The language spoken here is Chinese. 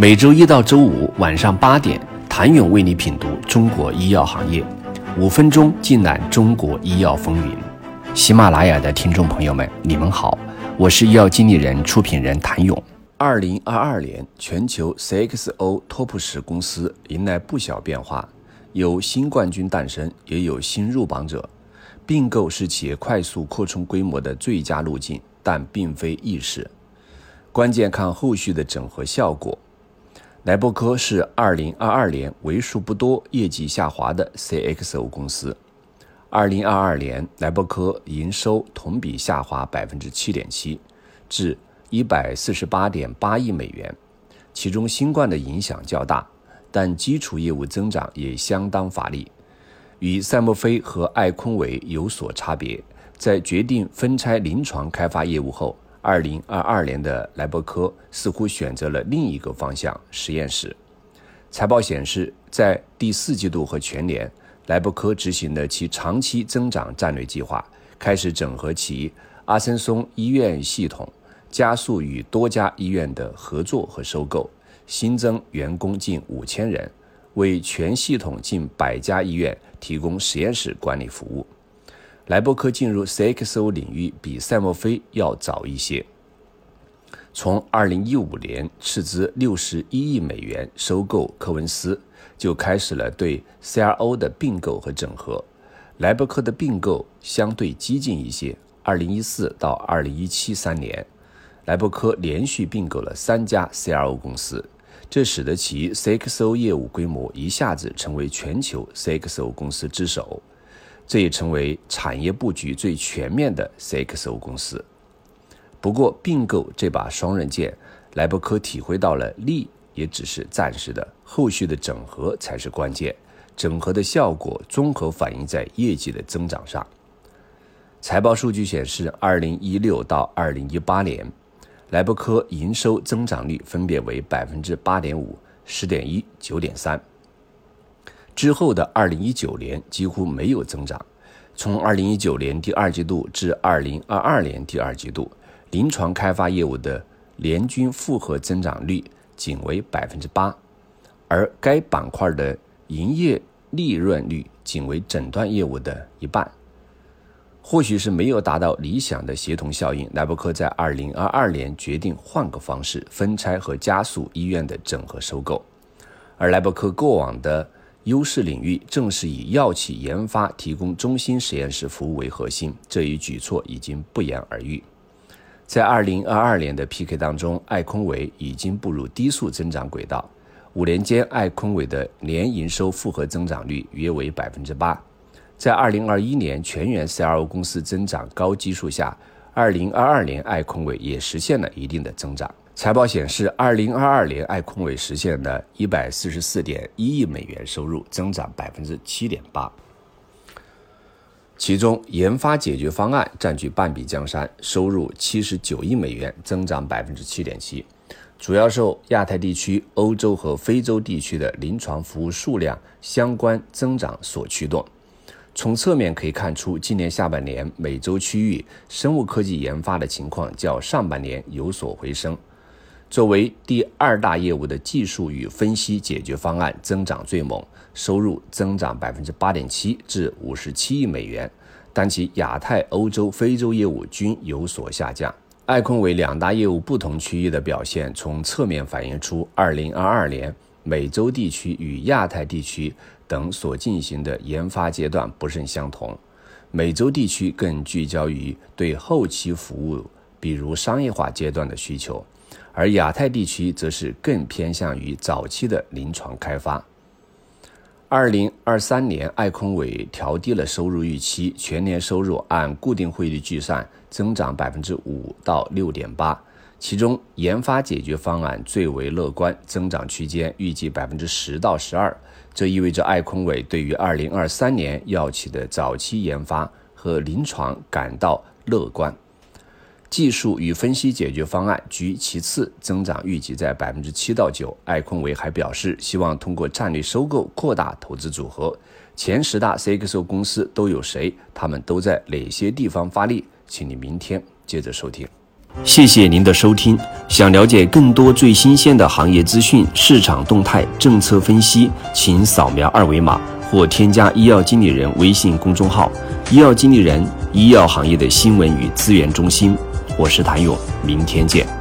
每周一到周五晚上八点，谭勇为你品读中国医药行业，五分钟尽览中国医药风云。喜马拉雅的听众朋友们，你们好，我是医药经理人、出品人谭勇。二零二二年，全球 CXO TOP 十公司迎来不小变化，有新冠军诞生，也有新入榜者。并购是企业快速扩充规模的最佳路径，但并非易事，关键看后续的整合效果。莱伯科是二零二二年为数不多业绩下滑的 CXO 公司。二零二二年，莱伯科营收同比下滑百分之七点七，至一百四十八点八亿美元，其中新冠的影响较大，但基础业务增长也相当乏力，与赛默菲和艾坤韦有所差别。在决定分拆临床开发业务后，二零二二年的莱伯科似乎选择了另一个方向——实验室。财报显示，在第四季度和全年，莱伯科执行的其长期增长战略计划，开始整合其阿森松医院系统，加速与多家医院的合作和收购，新增员工近五千人，为全系统近百家医院提供实验室管理服务。莱伯科进入 CXO 领域比赛默菲要早一些。从2015年斥资61亿美元收购科文斯，就开始了对 CRO 的并购和整合。莱伯科的并购相对激进一些。2014到2017三年，莱伯科连续并购了三家 CRO 公司，这使得其 CXO 业务规模一下子成为全球 CXO 公司之首。这也成为产业布局最全面的 CXO 公司。不过，并购这把双刃剑，莱伯科体会到了利也只是暂时的，后续的整合才是关键。整合的效果综合反映在业绩的增长上。财报数据显示，二零一六到二零一八年，莱伯科营收增长率分别为百分之八点五、十点一、九点三。之后的二零一九年几乎没有增长，从二零一九年第二季度至二零二二年第二季度，临床开发业务的年均复合增长率仅为百分之八，而该板块的营业利润率仅为诊断业务的一半。或许是没有达到理想的协同效应，莱伯科在二零二二年决定换个方式分拆和加速医院的整合收购，而莱伯科过往的。优势领域正是以药企研发提供中心实验室服务为核心，这一举措已经不言而喻。在二零二二年的 PK 当中，艾坤伟已经步入低速增长轨道。五年间，艾坤伟的年营收复合增长率约为百分之八。在二零二一年全员 CRO 公司增长高基数下，二零二二年艾坤伟也实现了一定的增长。财报显示，二零二二年爱控委实现的一百四十四点一亿美元收入，增长百分之七点八。其中，研发解决方案占据半壁江山，收入七十九亿美元，增长百分之七点七，主要受亚太地区、欧洲和非洲地区的临床服务数量相关增长所驱动。从侧面可以看出，今年下半年美洲区域生物科技研发的情况较上半年有所回升。作为第二大业务的技术与分析解决方案增长最猛，收入增长百分之八点七至五十七亿美元，但其亚太、欧洲、非洲业务均有所下降。艾坤韦两大业务不同区域的表现，从侧面反映出二零二二年美洲地区与亚太地区等所进行的研发阶段不甚相同。美洲地区更聚焦于对后期服务，比如商业化阶段的需求。而亚太地区则是更偏向于早期的临床开发。二零二三年，艾坤伟调低了收入预期，全年收入按固定汇率计算增长百分之五到六点八，其中研发解决方案最为乐观，增长区间预计百分之十到十二。这意味着艾坤伟对于二零二三年药企的早期研发和临床感到乐观。技术与分析解决方案居其次，增长预计在百分之七到九。艾坤韦还表示，希望通过战略收购扩大投资组合。前十大 CXO 公司都有谁？他们都在哪些地方发力？请你明天接着收听。谢谢您的收听。想了解更多最新鲜的行业资讯、市场动态、政策分析，请扫描二维码或添加医药经理人微信公众号“医药经理人”——医药行业的新闻与资源中心。我是谭勇，明天见。